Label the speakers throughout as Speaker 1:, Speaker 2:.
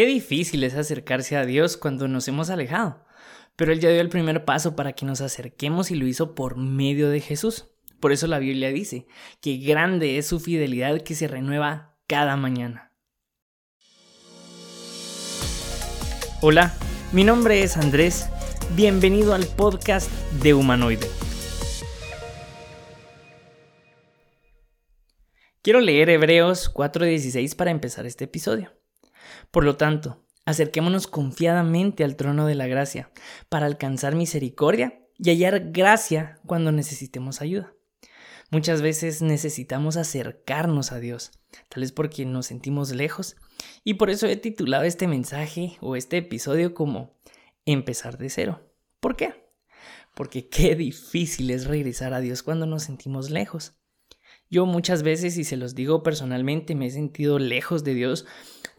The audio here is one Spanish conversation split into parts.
Speaker 1: Qué difícil es acercarse a Dios cuando nos hemos alejado, pero Él ya dio el primer paso para que nos acerquemos y lo hizo por medio de Jesús. Por eso la Biblia dice que grande es su fidelidad que se renueva cada mañana. Hola, mi nombre es Andrés, bienvenido al podcast de Humanoide. Quiero leer Hebreos 4:16 para empezar este episodio. Por lo tanto, acerquémonos confiadamente al trono de la gracia para alcanzar misericordia y hallar gracia cuando necesitemos ayuda. Muchas veces necesitamos acercarnos a Dios, tal vez porque nos sentimos lejos, y por eso he titulado este mensaje o este episodio como Empezar de cero. ¿Por qué? Porque qué difícil es regresar a Dios cuando nos sentimos lejos. Yo muchas veces, y se los digo personalmente, me he sentido lejos de Dios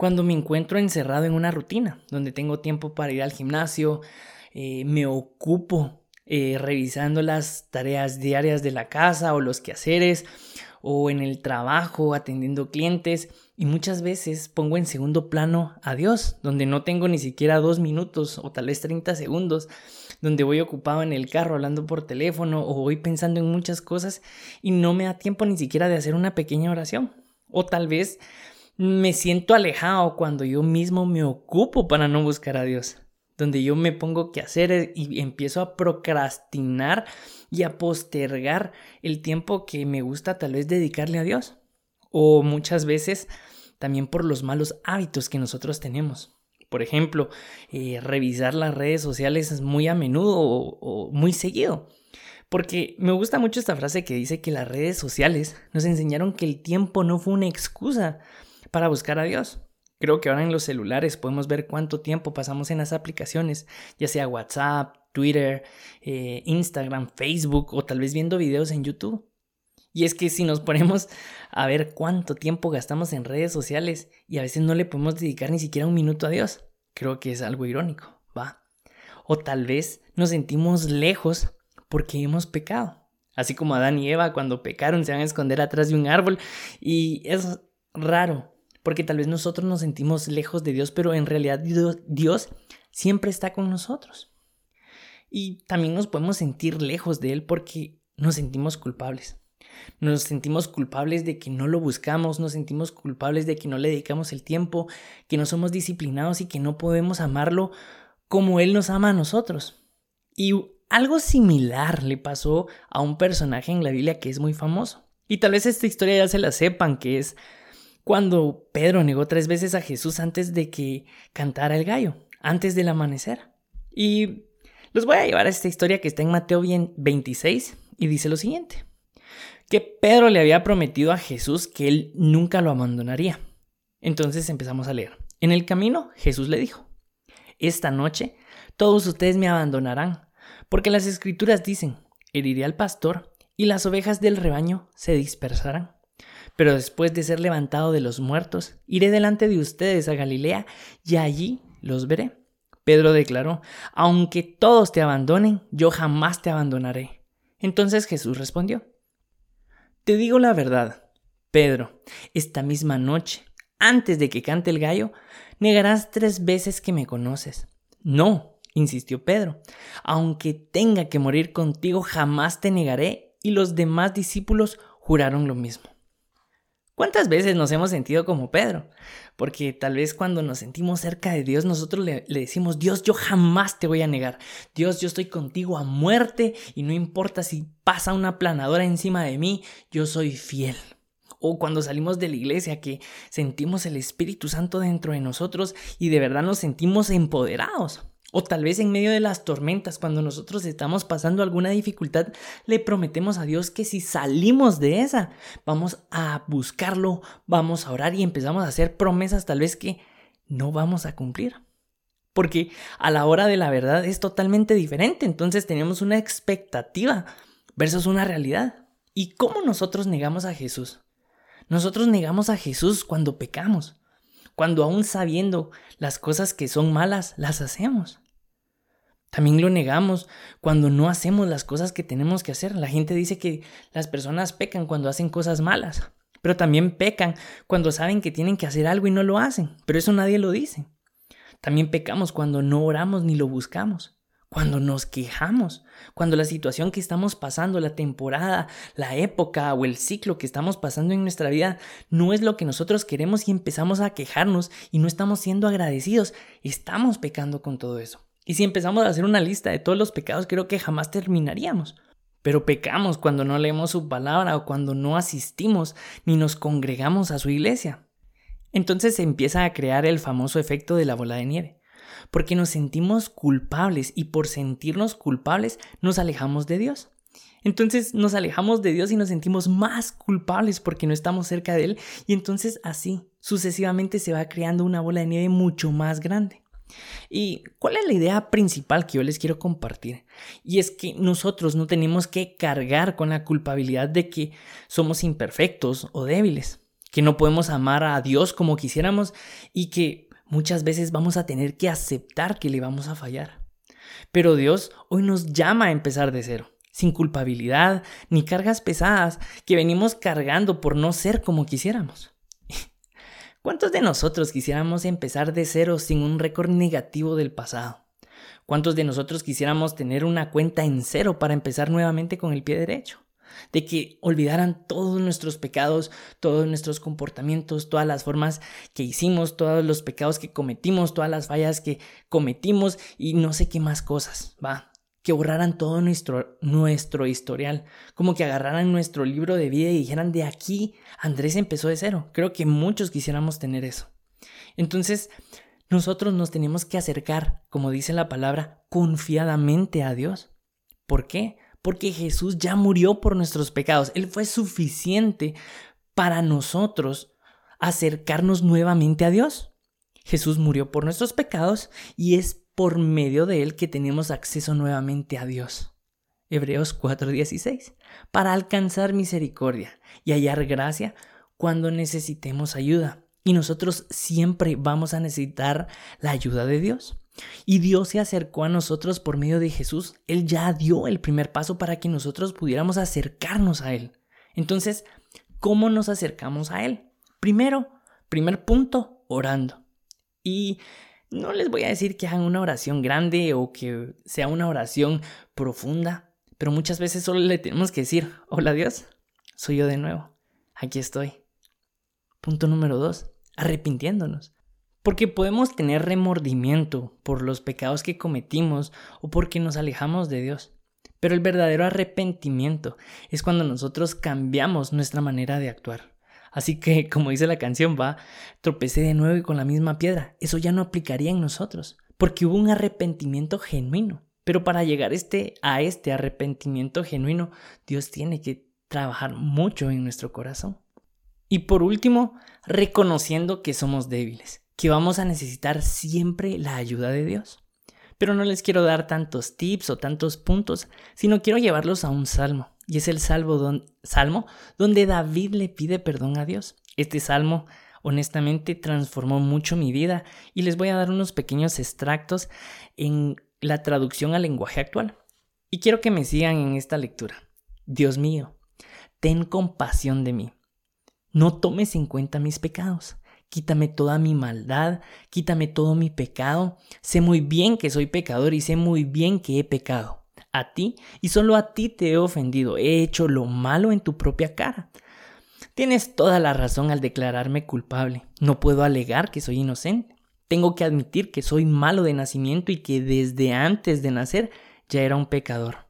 Speaker 1: cuando me encuentro encerrado en una rutina, donde tengo tiempo para ir al gimnasio, eh, me ocupo eh, revisando las tareas diarias de la casa o los quehaceres, o en el trabajo atendiendo clientes, y muchas veces pongo en segundo plano a Dios, donde no tengo ni siquiera dos minutos o tal vez 30 segundos donde voy ocupado en el carro hablando por teléfono o voy pensando en muchas cosas y no me da tiempo ni siquiera de hacer una pequeña oración. O tal vez me siento alejado cuando yo mismo me ocupo para no buscar a Dios, donde yo me pongo que hacer y empiezo a procrastinar y a postergar el tiempo que me gusta tal vez dedicarle a Dios. O muchas veces también por los malos hábitos que nosotros tenemos. Por ejemplo, eh, revisar las redes sociales muy a menudo o, muy seguido. Porque me gusta mucho esta frase que dice que las redes sociales nos enseñaron que el tiempo no fue una excusa para buscar a Dios. Creo que ahora en los celulares podemos ver cuánto tiempo pasamos en las aplicaciones, ya sea WhatsApp, Twitter, eh, Instagram, Facebook o tal vez viendo videos en YouTube. Y es que si nos ponemos a ver cuánto tiempo gastamos en redes sociales y a veces no le podemos dedicar ni siquiera un minuto a Dios, creo que es algo irónico, ¿va? O tal vez nos sentimos lejos porque hemos pecado. Así como Adán y Eva cuando pecaron se van a esconder atrás de un árbol y es raro porque tal vez nosotros nos sentimos lejos de Dios, pero en realidad Dios, siempre está con nosotros. Y también nos podemos sentir lejos de Él porque nos sentimos culpables. Nos sentimos culpables de que no lo buscamos, nos sentimos culpables de que no le dedicamos el tiempo, que no somos disciplinados y que no podemos amarlo como Él nos ama a nosotros. Y algo similar le pasó a un personaje en la Biblia que es muy famoso. Y tal vez esta historia ya se la sepan, que es cuando Pedro negó tres veces a Jesús antes de que cantara el gallo, antes del amanecer. Y los voy a llevar a esta historia que está en Mateo 26 y dice lo siguiente que Pedro le había prometido a Jesús que él nunca lo abandonaría. Entonces empezamos a leer. En el camino Jesús le dijo, Esta noche todos ustedes me abandonarán, porque las escrituras dicen, heriré al pastor y las ovejas del rebaño se dispersarán. Pero después de ser levantado de los muertos, iré delante de ustedes a Galilea y allí los veré. Pedro declaró, aunque todos te abandonen, yo jamás te abandonaré. Entonces Jesús respondió, te digo la verdad, Pedro, esta misma noche, antes de que cante el gallo, negarás tres veces que me conoces. No, insistió Pedro, aunque tenga que morir contigo, jamás te negaré. Y los demás discípulos juraron lo mismo. ¿Cuántas veces nos hemos sentido como Pedro? Porque tal vez cuando nos sentimos cerca de Dios, nosotros le, decimos, Dios, yo jamás te voy a negar. Dios, yo estoy contigo a muerte y no importa si pasa una planadora encima de mí, yo soy fiel. O cuando salimos de la iglesia que sentimos el Espíritu Santo dentro de nosotros y de verdad nos sentimos empoderados. O tal vez en medio de las tormentas, cuando nosotros estamos pasando alguna dificultad, le prometemos a Dios que si salimos de esa, vamos a buscarlo, vamos a orar y empezamos a hacer promesas tal vez que no vamos a cumplir. Porque a la hora de la verdad es totalmente diferente, entonces tenemos una expectativa versus una realidad. ¿Y cómo nosotros negamos a Jesús? Nosotros negamos a Jesús cuando pecamos, cuando aún sabiendo las cosas que son malas, las hacemos. También lo negamos cuando no hacemos las cosas que tenemos que hacer. La gente dice que las personas pecan cuando hacen cosas malas, pero también pecan cuando saben que tienen que hacer algo y no lo hacen, pero eso nadie lo dice. También pecamos cuando no oramos ni lo buscamos, cuando nos quejamos, cuando la situación que estamos pasando, la temporada, la época o el ciclo que estamos pasando en nuestra vida no es lo que nosotros queremos y empezamos a quejarnos y no estamos siendo agradecidos, estamos pecando con todo eso. Y si empezamos a hacer una lista de todos los pecados, creo que jamás terminaríamos. Pero pecamos cuando no leemos su palabra o cuando no asistimos ni nos congregamos a su iglesia. Entonces se empieza a crear el famoso efecto de la bola de nieve, porque nos sentimos culpables y por sentirnos culpables nos alejamos de Dios. Entonces nos alejamos de Dios y nos sentimos más culpables porque no estamos cerca de Él y entonces así sucesivamente se va creando una bola de nieve mucho más grande. ¿Y cuál es la idea principal que yo les quiero compartir? Y es que nosotros no tenemos que cargar con la culpabilidad de que somos imperfectos o débiles, que no podemos amar a Dios como quisiéramos y que muchas veces vamos a tener que aceptar que le vamos a fallar. Pero Dios hoy nos llama a empezar de cero, sin culpabilidad ni cargas pesadas que venimos cargando por no ser como quisiéramos. ¿Cuántos de nosotros quisiéramos empezar de cero sin un récord negativo del pasado? ¿Cuántos de nosotros quisiéramos tener una cuenta en cero para empezar nuevamente con el pie derecho? De que olvidaran todos nuestros pecados, todos nuestros comportamientos, todas las formas que hicimos, todos los pecados que cometimos, todas las fallas que cometimos y no sé qué más cosas, va que borraran todo nuestro, nuestro historial, como que agarraran nuestro libro de vida y dijeran, de aquí Andrés empezó de cero. Creo que muchos quisiéramos tener eso. Entonces, nosotros nos tenemos que acercar, como dice la palabra, confiadamente a Dios. ¿Por qué? Porque Jesús ya murió por nuestros pecados. Él fue suficiente para nosotros acercarnos nuevamente a Dios. Jesús murió por nuestros pecados y es por medio de él que tenemos acceso nuevamente a Dios. Hebreos 4:16, para alcanzar misericordia y hallar gracia cuando necesitemos ayuda. Y nosotros siempre vamos a necesitar la ayuda de Dios. Y Dios se acercó a nosotros por medio de Jesús. Él ya dio el primer paso para que nosotros pudiéramos acercarnos a Él. Entonces, ¿cómo nos acercamos a Él? Primero, primer punto, orando. Y no les voy a decir que hagan una oración grande o que sea una oración profunda, pero muchas veces solo le tenemos que decir, hola Dios, soy yo de nuevo, aquí estoy. Punto número dos, arrepintiéndonos. Porque podemos tener remordimiento por los pecados que cometimos o porque nos alejamos de Dios. Pero el verdadero arrepentimiento es cuando nosotros cambiamos nuestra manera de actuar. Así que, como dice la canción, va, tropecé de nuevo y con la misma piedra. Eso ya no aplicaría en nosotros, porque hubo un arrepentimiento genuino. Pero para llegar este, a este arrepentimiento genuino, Dios tiene que trabajar mucho en nuestro corazón. Y por último, reconociendo que somos débiles, que vamos a necesitar siempre la ayuda de Dios. Pero no les quiero dar tantos tips o tantos puntos, sino quiero llevarlos a un salmo. Y es el salmo, salmo donde David le pide perdón a Dios. Este salmo honestamente transformó mucho mi vida y les voy a dar unos pequeños extractos en la traducción al lenguaje actual. Y quiero que me sigan en esta lectura. Dios mío, ten compasión de mí. No tomes en cuenta mis pecados. Quítame toda mi maldad, quítame todo mi pecado. Sé muy bien que soy pecador y sé muy bien que he pecado a ti y solo a ti te he ofendido, he hecho lo malo en tu propia cara. Tienes toda la razón al declararme culpable. No puedo alegar que soy inocente. Tengo que admitir que soy malo de nacimiento y que desde antes de nacer ya era un pecador.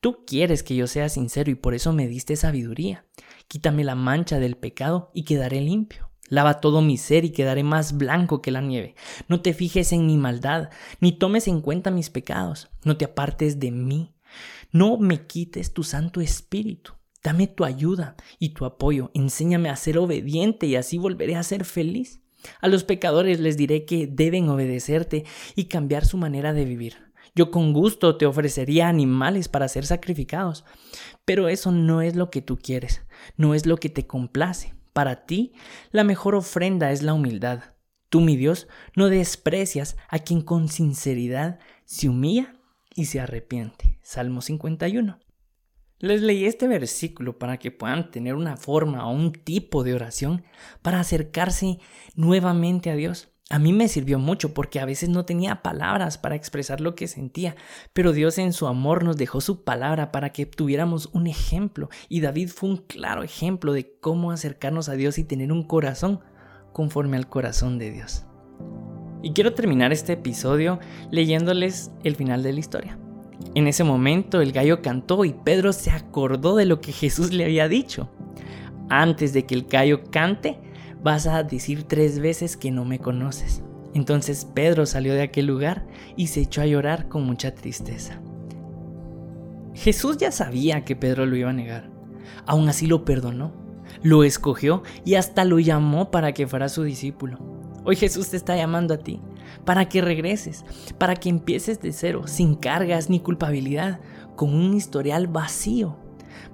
Speaker 1: Tú quieres que yo sea sincero y por eso me diste sabiduría. Quítame la mancha del pecado y quedaré limpio. Lava todo mi ser y quedaré más blanco que la nieve. No te fijes en mi maldad, ni tomes en cuenta mis pecados. No te apartes de mí. No me quites tu Santo Espíritu. Dame tu ayuda y tu apoyo. Enséñame a ser obediente y así volveré a ser feliz. A los pecadores les diré que deben obedecerte y cambiar su manera de vivir. Yo con gusto te ofrecería animales para ser sacrificados, pero eso no es lo que tú quieres, no es lo que te complace. Para ti, la mejor ofrenda es la humildad. Tú, mi Dios, no desprecias a quien con sinceridad se humilla y se arrepiente. Salmo 51. Les leí este versículo para que puedan tener una forma o un tipo de oración para acercarse nuevamente a Dios. A mí me sirvió mucho porque a veces no tenía palabras para expresar lo que sentía, pero Dios en su amor nos dejó su palabra para que tuviéramos un ejemplo y David fue un claro ejemplo de cómo acercarnos a Dios y tener un corazón conforme al corazón de Dios. Y quiero terminar este episodio leyéndoles el final de la historia. En ese momento el gallo cantó y Pedro se acordó de lo que Jesús le había dicho. Antes de que el gallo cante, vas a decir tres veces que no me conoces. Entonces Pedro salió de aquel lugar y se echó a llorar con mucha tristeza. Jesús ya sabía que Pedro lo iba a negar. Aún así lo perdonó, lo escogió y hasta lo llamó para que fuera su discípulo. Hoy Jesús te está llamando a ti, para que regreses, para que empieces de cero, sin cargas ni culpabilidad, con un historial vacío,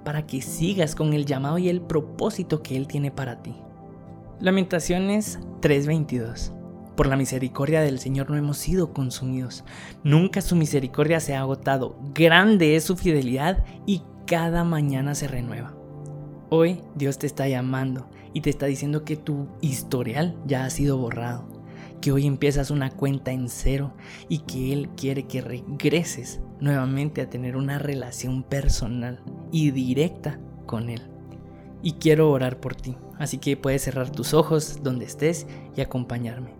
Speaker 1: para que sigas con el llamado y el propósito que Él tiene para ti. Lamentaciones 3:22 Por la misericordia del Señor no hemos sido consumidos. Nunca su misericordia se ha agotado. Grande es su fidelidad y cada mañana se renueva. Hoy Dios te está llamando y te está diciendo que tu historial ya ha sido borrado, que hoy empiezas una cuenta en cero y que Él quiere que regreses nuevamente a tener una relación personal y directa con Él. Y quiero orar por ti. Así que puedes cerrar tus ojos donde estés y acompañarme.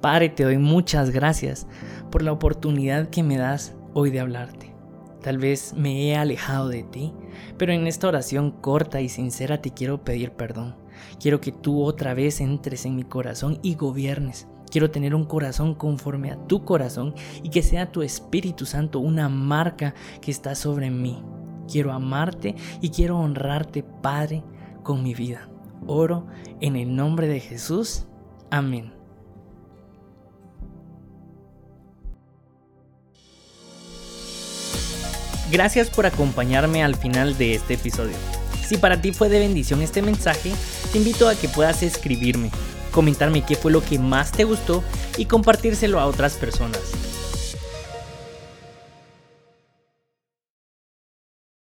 Speaker 1: Padre, te doy muchas gracias por la oportunidad que me das hoy de hablarte. Tal vez me he alejado de ti, pero en esta oración corta y sincera te quiero pedir perdón. Quiero que tú otra vez entres en mi corazón y gobiernes. Quiero tener un corazón conforme a tu corazón y que sea tu Espíritu Santo una marca que está sobre mí. Quiero amarte y quiero honrarte, Padre, con mi vida. Oro en el nombre de Jesús. Amén. Gracias por acompañarme al final de este episodio. Si para ti fue de bendición este mensaje, te invito a que puedas escribirme, comentarme qué fue lo que más te gustó y compartírselo a otras personas.